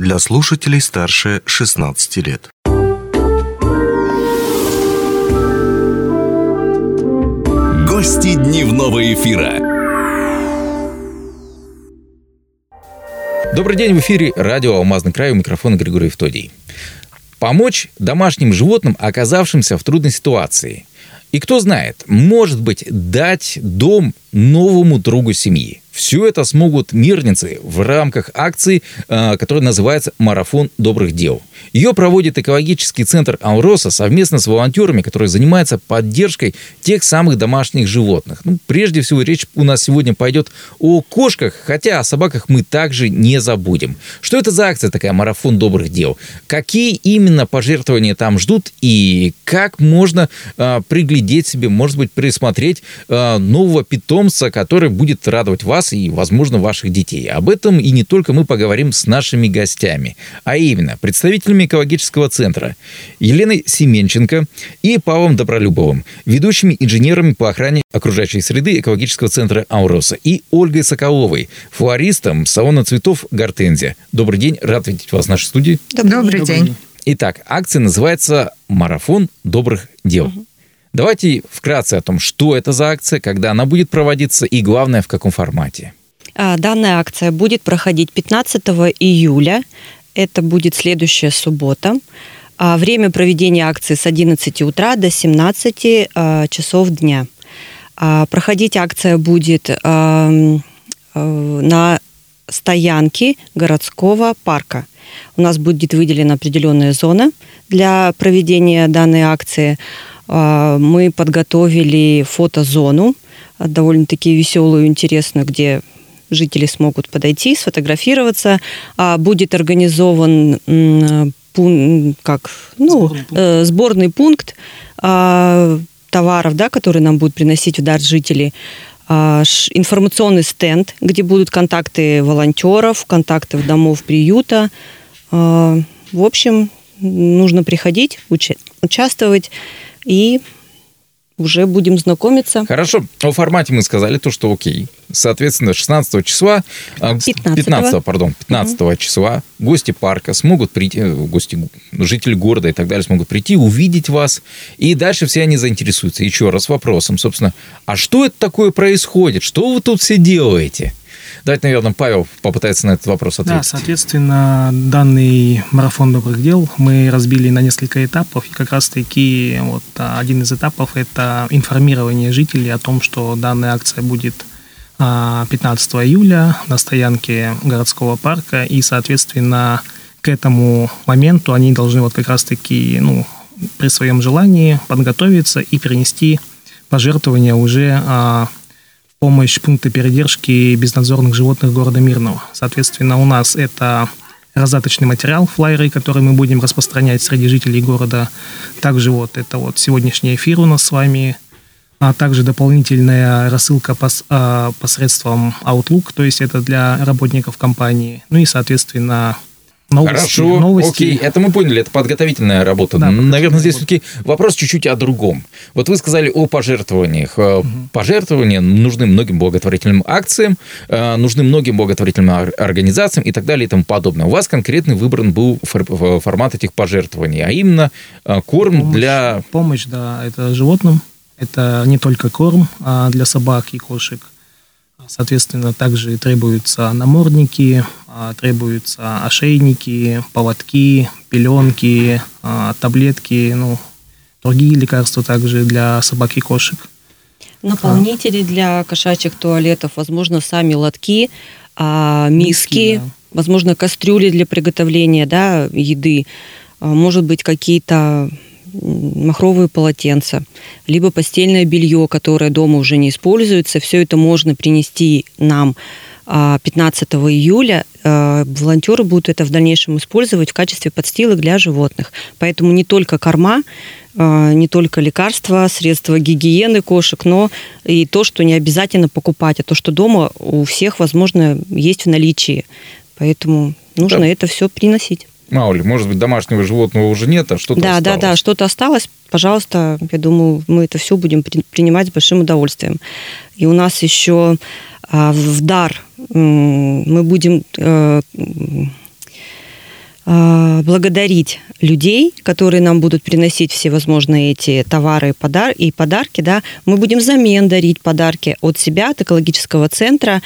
для слушателей старше 16 лет. Гости дневного эфира. Добрый день, в эфире радио «Алмазный край», у микрофона Григорий Евтодий. Помочь домашним животным, оказавшимся в трудной ситуации. И кто знает, может быть, дать дом новому другу семьи. Все это смогут мирницы в рамках акции, э, которая называется «Марафон добрых дел». Ее проводит экологический центр «Алроса» совместно с волонтерами, которые занимаются поддержкой тех самых домашних животных. Ну, прежде всего, речь у нас сегодня пойдет о кошках, хотя о собаках мы также не забудем. Что это за акция такая «Марафон добрых дел»? Какие именно пожертвования там ждут и как можно э, приглядеть себе, может быть, присмотреть э, нового питомца, который будет радовать вас и, возможно, ваших детей. Об этом и не только мы поговорим с нашими гостями, а именно представителями экологического центра Еленой Семенченко и Павлом Добролюбовым, ведущими инженерами по охране окружающей среды экологического центра Ауроса и Ольгой Соколовой, флористом салона цветов Гортензия. Добрый день, рад видеть вас в нашей студии. Добрый, Добрый день. Итак, акция называется «Марафон добрых дел». Угу. Давайте вкратце о том, что это за акция, когда она будет проводиться и, главное, в каком формате. А, данная акция будет проходить 15 июля. Это будет следующая суббота. А, время проведения акции с 11 утра до 17 а, часов дня. Проходить акция будет на стоянке городского парка. У нас будет выделена определенная зона для проведения данной акции. Мы подготовили фотозону, довольно-таки веселую, интересную, где жители смогут подойти, сфотографироваться. А будет организован как, ну, сборный пункт, э, сборный пункт товаров, да, которые нам будут приносить в дар жители. Информационный стенд, где будут контакты волонтеров, контакты домов приюта. В общем, нужно приходить, уча- участвовать и уже будем знакомиться. Хорошо. О формате мы сказали то, что окей. Соответственно, 16 числа, 15, а, 15 пардон, 15 угу. числа гости парка смогут прийти, э, гости, жители города и так далее смогут прийти, увидеть вас, и дальше все они заинтересуются. Еще раз вопросом, собственно, а что это такое происходит? Что вы тут все делаете? Давайте, наверное, Павел попытается на этот вопрос ответить. Да, соответственно, данный марафон добрых дел мы разбили на несколько этапов, и как раз-таки вот один из этапов – это информирование жителей о том, что данная акция будет 15 а, июля на стоянке городского парка, и, соответственно, к этому моменту они должны вот как раз-таки, ну, при своем желании подготовиться и принести пожертвования уже а, помощь пункта передержки безнадзорных животных города Мирного. Соответственно, у нас это раздаточный материал, флайеры, которые мы будем распространять среди жителей города. Также вот это вот сегодняшний эфир у нас с вами, а также дополнительная рассылка пос, а, посредством Outlook, то есть это для работников компании. Ну и, соответственно, Новости, Хорошо, новости. окей, это мы поняли, это подготовительная работа. Да, Наверное, здесь все-таки вопрос чуть-чуть о другом. Вот вы сказали о пожертвованиях. Угу. Пожертвования нужны многим благотворительным акциям, э, нужны многим благотворительным организациям и так далее и тому подобное. У вас конкретный выбран был формат этих пожертвований, а именно э, корм помощь, для... Помощь, да, это животным. Это не только корм а для собак и кошек – Соответственно, также требуются намордники, требуются ошейники, поводки, пеленки, а, таблетки, ну, другие лекарства также для собак и кошек. Наполнители для кошачьих туалетов, возможно, сами лотки, а, миски, миски да. возможно, кастрюли для приготовления да, еды, может быть, какие-то махровые полотенца, либо постельное белье, которое дома уже не используется. Все это можно принести нам 15 а, июля. А, волонтеры будут это в дальнейшем использовать в качестве подстилок для животных. Поэтому не только корма, а, не только лекарства, средства гигиены кошек, но и то, что не обязательно покупать, а то, что дома у всех, возможно, есть в наличии. Поэтому нужно да. это все приносить. Маули, может быть, домашнего животного уже нет, а что-то Да, осталось. да, да, что-то осталось. Пожалуйста, я думаю, мы это все будем принимать с большим удовольствием. И у нас еще в дар мы будем э, э, благодарить людей, которые нам будут приносить всевозможные эти товары подар и подарки, да, мы будем взамен дарить подарки от себя, от экологического центра,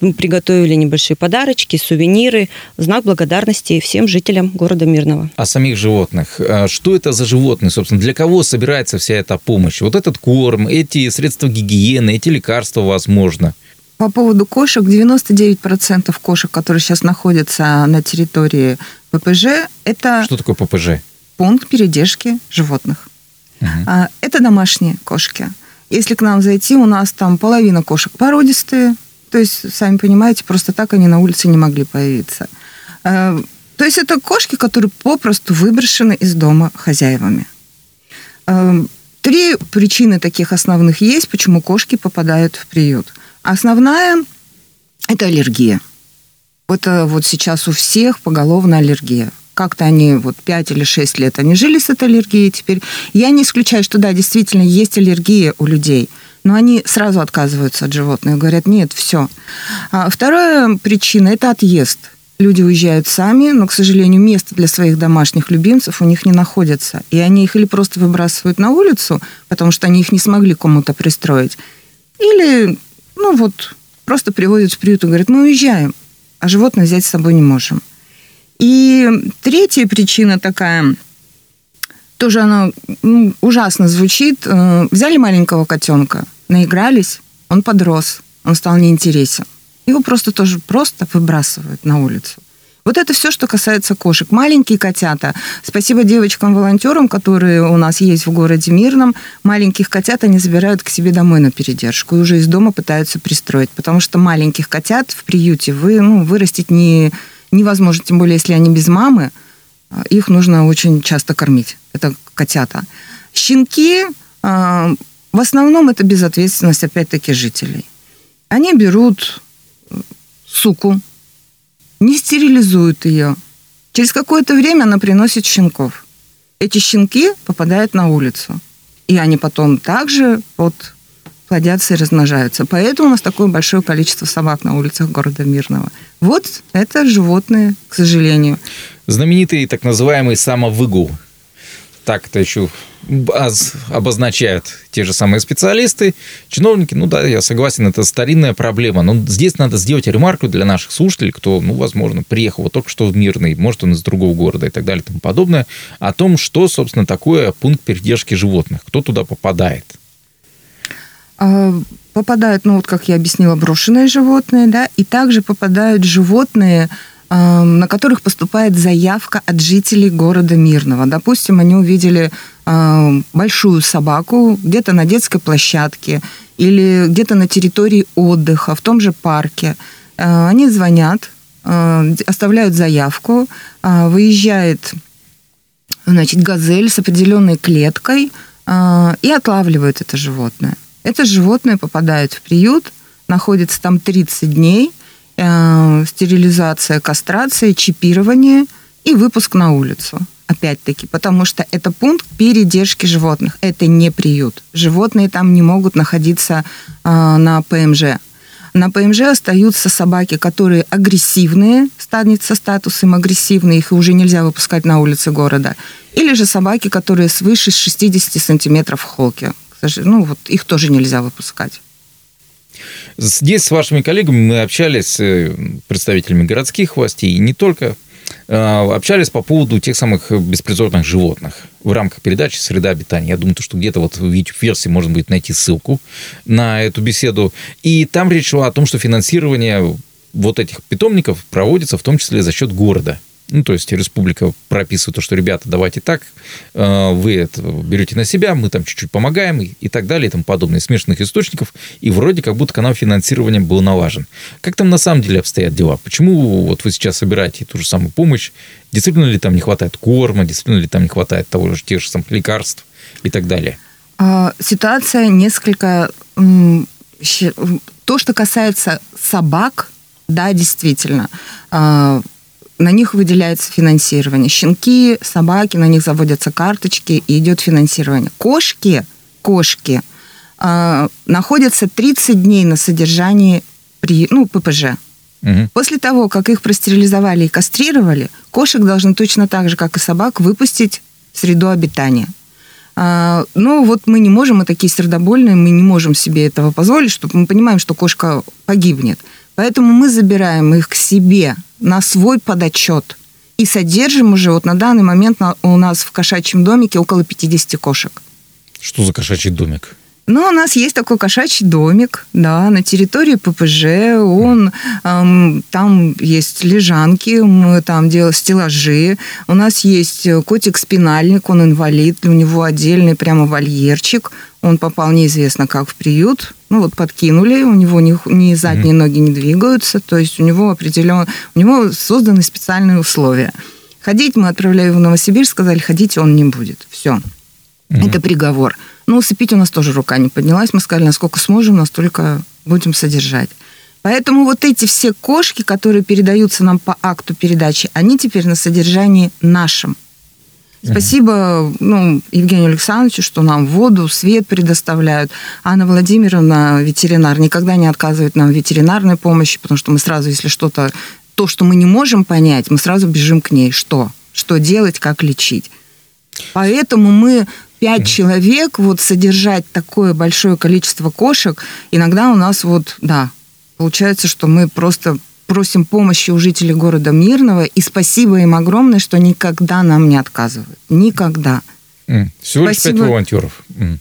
мы приготовили небольшие подарочки, сувениры, знак благодарности всем жителям города Мирного. А самих животных. А что это за животные, собственно? Для кого собирается вся эта помощь? Вот этот корм, эти средства гигиены, эти лекарства, возможно. По поводу кошек, 99% кошек, которые сейчас находятся на территории ППЖ, это... Что такое ППЖ? Пункт передержки животных. Угу. Это домашние кошки. Если к нам зайти, у нас там половина кошек породистые, то есть, сами понимаете, просто так они на улице не могли появиться. А, то есть это кошки, которые попросту выброшены из дома хозяевами. А, три причины таких основных есть, почему кошки попадают в приют. Основная – это аллергия. Это вот сейчас у всех поголовная аллергия. Как-то они вот 5 или 6 лет они жили с этой аллергией. Теперь я не исключаю, что да, действительно есть аллергия у людей – но они сразу отказываются от животных, говорят, нет, все. А вторая причина – это отъезд. Люди уезжают сами, но, к сожалению, место для своих домашних любимцев у них не находится. И они их или просто выбрасывают на улицу, потому что они их не смогли кому-то пристроить, или, ну вот, просто приводят в приют и говорят, мы уезжаем, а животное взять с собой не можем. И третья причина такая, тоже она ну, ужасно звучит. Э, взяли маленького котенка, наигрались, он подрос, он стал неинтересен. Его просто тоже просто выбрасывают на улицу. Вот это все, что касается кошек. Маленькие котята. Спасибо девочкам-волонтерам, которые у нас есть в городе Мирном. Маленьких котят они забирают к себе домой на передержку и уже из дома пытаются пристроить. Потому что маленьких котят в приюте вы, ну, вырастить не, невозможно. Тем более, если они без мамы, их нужно очень часто кормить. Это котята. Щенки а, в основном это безответственность, опять-таки, жителей. Они берут суку, не стерилизуют ее. Через какое-то время она приносит щенков. Эти щенки попадают на улицу. И они потом также вот плодятся и размножаются. Поэтому у нас такое большое количество собак на улицах города Мирного. Вот это животные, к сожалению. Знаменитый так называемый самовыгул – так это еще обозначают те же самые специалисты, чиновники. Ну да, я согласен, это старинная проблема. Но здесь надо сделать ремарку для наших слушателей, кто, ну, возможно, приехал вот только что в Мирный, может, он из другого города и так далее и тому подобное, о том, что, собственно, такое пункт передержки животных, кто туда попадает. А, попадают, ну вот как я объяснила, брошенные животные, да, и также попадают животные, на которых поступает заявка от жителей города Мирного. Допустим, они увидели эм, большую собаку где-то на детской площадке или где-то на территории отдыха, в том же парке. Э, они звонят, э, оставляют заявку, э, выезжает значит, газель с определенной клеткой и отлавливают это животное. Это животное попадает в приют, находится там 30 дней – э, стерилизация, кастрация, чипирование и выпуск на улицу. Опять-таки, потому что это пункт передержки животных. Это не приют. Животные там не могут находиться э, на ПМЖ. На ПМЖ остаются собаки, которые агрессивные, станет со статусом агрессивные, их уже нельзя выпускать на улицы города. Или же собаки, которые свыше 60 сантиметров холки. Ну, вот их тоже нельзя выпускать. Здесь с вашими коллегами мы общались с э, представителями городских властей, и не только, а, общались по поводу тех самых беспризорных животных в рамках передачи «Среда обитания». Я думаю, что где-то вот в YouTube-версии можно будет найти ссылку на эту беседу. И там речь шла о том, что финансирование вот этих питомников проводится в том числе за счет города – ну, то есть республика прописывает то, что, ребята, давайте так, э, вы это берете на себя, мы там чуть-чуть помогаем и так далее и тому подобное, смешанных источников, и вроде как будто канал финансирования был налажен. Как там на самом деле обстоят дела? Почему вот вы сейчас собираете ту же самую помощь? Действительно ли там не хватает корма, действительно ли там не хватает того же, тех же самых лекарств и так далее? А, ситуация несколько... То, что касается собак, да, действительно, а, на них выделяется финансирование. Щенки, собаки, на них заводятся карточки, и идет финансирование. Кошки, кошки э, находятся 30 дней на содержании при, ну, ППЖ. Угу. После того, как их простерилизовали и кастрировали, кошек должны точно так же, как и собак, выпустить в среду обитания. А, ну, вот мы не можем, мы такие сердобольные, мы не можем себе этого позволить, чтобы мы понимаем, что кошка погибнет. Поэтому мы забираем их к себе на свой подотчет и содержим уже вот на данный момент у нас в кошачьем домике около 50 кошек. Что за кошачий домик? Ну, у нас есть такой кошачий домик, да, на территории ППЖ. Он, эм, там есть лежанки, мы там делаем стеллажи. У нас есть котик-спинальник, он инвалид, у него отдельный прямо вольерчик. Он попал неизвестно как в приют. Ну, вот подкинули, у него ни, ни задние mm-hmm. ноги не двигаются, то есть у него определенно, у него созданы специальные условия. Ходить мы отправляли в Новосибирск, сказали, ходить он не будет. Все. Mm-hmm. Это приговор. Но усыпить у нас тоже рука не поднялась. Мы сказали, насколько сможем, настолько будем содержать. Поэтому вот эти все кошки, которые передаются нам по акту передачи, они теперь на содержании нашем. Спасибо ну, Евгению Александровичу, что нам воду, свет предоставляют. Анна Владимировна, ветеринар, никогда не отказывает нам в ветеринарной помощи, потому что мы сразу, если что-то, то, что мы не можем понять, мы сразу бежим к ней. Что? Что делать, как лечить? Поэтому мы пять человек, вот содержать такое большое количество кошек, иногда у нас вот, да, получается, что мы просто просим помощи у жителей города Мирного, и спасибо им огромное, что никогда нам не отказывают. Никогда. Mm. Всего лишь пять волонтеров. Mm.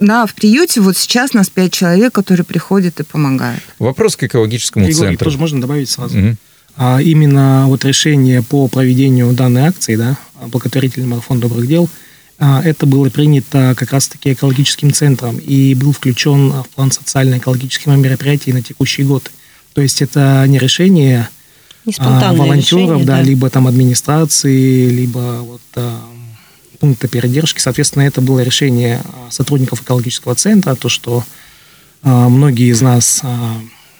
Да, в приюте вот сейчас нас пять человек, которые приходят и помогают. Вопрос к экологическому Григорий, центру. тоже можно добавить сразу. Mm-hmm. А именно вот решение по проведению данной акции, да, благотворительный марафон добрых дел – а, это было принято как раз-таки экологическим центром и был включен в план социально-экологических мероприятий на текущий год. То есть это не решение не а, волонтеров, решение, да, да, либо там администрации, либо вот а, пункта передержки. Соответственно, это было решение сотрудников экологического центра, то, что многие из нас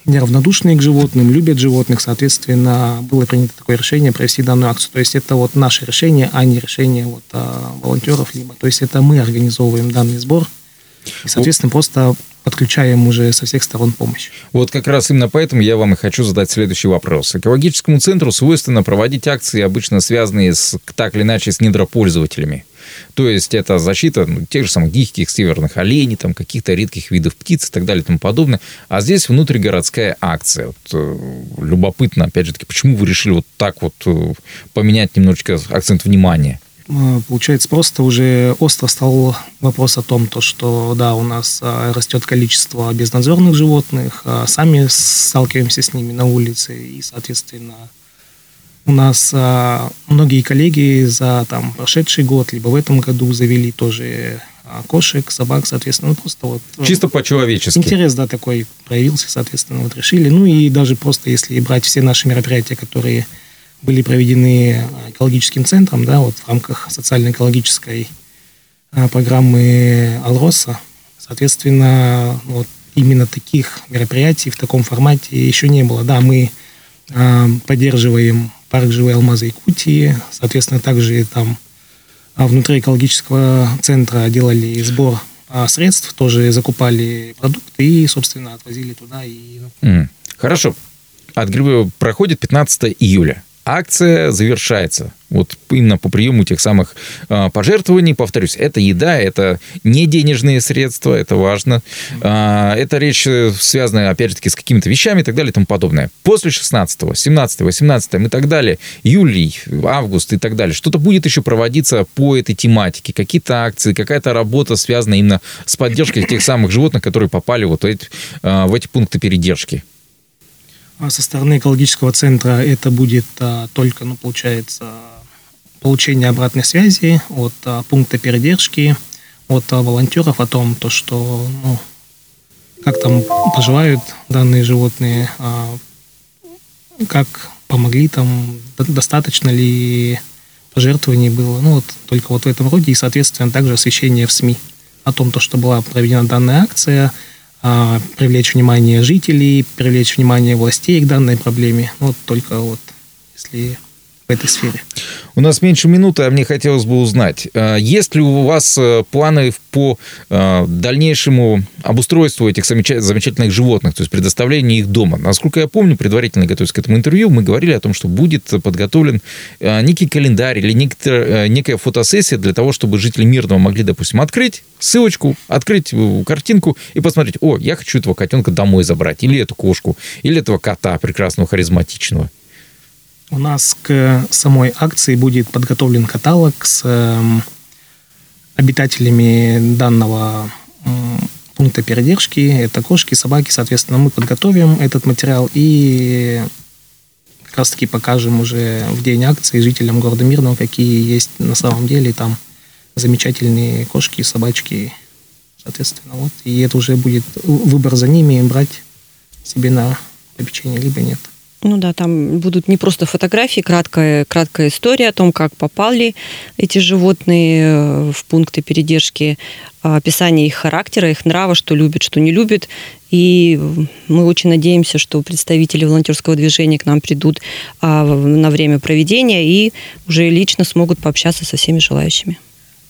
неравнодушные к животным, любят животных, соответственно, было принято такое решение провести данную акцию. То есть это вот наше решение, а не решение вот, а, волонтеров, либо. То есть это мы организовываем данный сбор, и, соответственно, просто подключаем уже со всех сторон помощь. Вот как раз именно поэтому я вам и хочу задать следующий вопрос. Экологическому центру свойственно проводить акции, обычно связанные с, так или иначе с недропользователями. То есть это защита ну, тех же самых диких северных оленей, там, каких-то редких видов птиц и так далее и тому подобное. А здесь внутригородская акция. Вот, э, любопытно, опять же таки, почему вы решили вот так вот э, поменять немножечко акцент внимания? Э, получается, просто уже остро стал вопрос о том, то, что, да, у нас растет количество безнадзорных животных, а сами сталкиваемся с ними на улице, и, соответственно, у нас а, многие коллеги за там, прошедший год, либо в этом году завели тоже кошек, собак, соответственно, ну просто вот... Чисто по-человечески. Интерес, да, такой проявился, соответственно, вот решили. Ну и даже просто если брать все наши мероприятия, которые были проведены экологическим центром, да, вот в рамках социально-экологической а, программы Алроса, соответственно, вот именно таких мероприятий в таком формате еще не было. Да, мы а, поддерживаем парк «Живые алмазы Якутии». Соответственно, также там а, внутри экологического центра делали сбор средств, тоже закупали продукты и, собственно, отвозили туда. И... Хорошо. От проходит 15 июля акция завершается. Вот именно по приему тех самых э, пожертвований, повторюсь, это еда, это не денежные средства, это важно. Э, это речь э, связана, опять же таки, с какими-то вещами и так далее и тому подобное. После 16, 17, 18 и так далее, июль, август и так далее, что-то будет еще проводиться по этой тематике, какие-то акции, какая-то работа связана именно с поддержкой тех самых животных, которые попали вот эти, э, в эти пункты передержки. А со стороны экологического центра это будет а, только, ну, получается, получение обратной связи от а, пункта передержки, от волонтеров о том, то, что, ну, как там поживают данные животные, как помогли там, достаточно ли пожертвований было, ну, вот только вот в этом роде, и, соответственно, также освещение в СМИ. О том, то, что была проведена данная акция – привлечь внимание жителей, привлечь внимание властей к данной проблеме. Вот только вот если в этой сфере. У нас меньше минуты, а мне хотелось бы узнать, э, есть ли у вас э, планы по дальнейшему обустройству этих замечательных животных, то есть предоставлению их дома? Насколько я помню, предварительно готовясь к этому интервью, мы говорили о том, что будет подготовлен некий календарь или некая фотосессия для того, чтобы жители Мирного могли, допустим, открыть ссылочку, открыть картинку и посмотреть, о, я хочу этого котенка домой забрать, или эту кошку, или этого кота прекрасного, харизматичного. У нас к самой акции будет подготовлен каталог с эм, обитателями данного пункта передержки. Это кошки, собаки. Соответственно, мы подготовим этот материал и как раз-таки покажем уже в день акции жителям города Мирного, какие есть на самом деле там замечательные кошки, собачки. Соответственно, вот. И это уже будет выбор за ними, брать себе на попечение, либо нет. Ну да, там будут не просто фотографии, краткая, краткая история о том, как попали эти животные э, в пункты передержки, а, описание их характера, их нрава, что любят, что не любят. И мы очень надеемся, что представители волонтерского движения к нам придут а, на время проведения и уже лично смогут пообщаться со всеми желающими.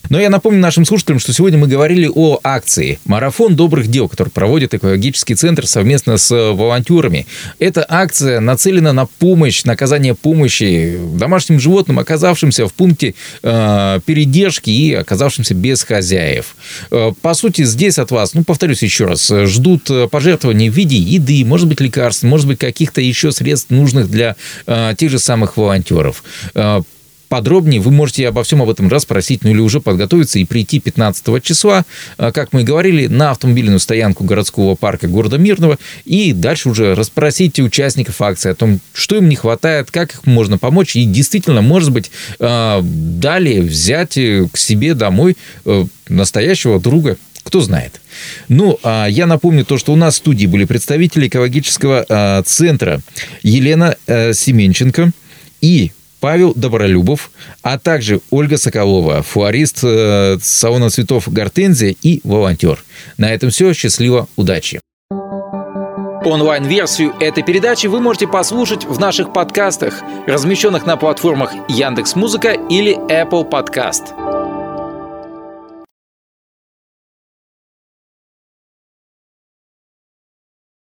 Но я напомню нашим слушателям, что сегодня мы говорили о акции «Марафон добрых дел», который проводит экологический центр совместно с волонтерами. Эта акция нацелена на помощь, на оказание помощи домашним животным, оказавшимся в пункте э, передержки и оказавшимся без хозяев. Э, по сути, здесь от вас, ну, повторюсь еще раз, ждут пожертвований в виде еды, может быть, лекарств, может быть, каких-то еще средств, нужных для э, тех же самых волонтеров. Э, подробнее. Вы можете обо всем об этом расспросить, ну или уже подготовиться и прийти 15 числа, а, как мы и говорили, на автомобильную стоянку городского парка города Мирного. И дальше уже расспросите участников акции о том, что им не хватает, как их можно помочь. И действительно, может быть, а, далее взять э, к себе домой э, настоящего друга, кто знает. Ну, а я напомню то, что у нас в студии были представители экологического центра Елена э, Семенченко и Павел Добролюбов, а также Ольга Соколова, флорист э, салона цветов «Гортензия» и волонтер. На этом все. Счастливо, удачи! Онлайн-версию этой передачи вы можете послушать в наших подкастах, размещенных на платформах Яндекс.Музыка или Apple Podcast.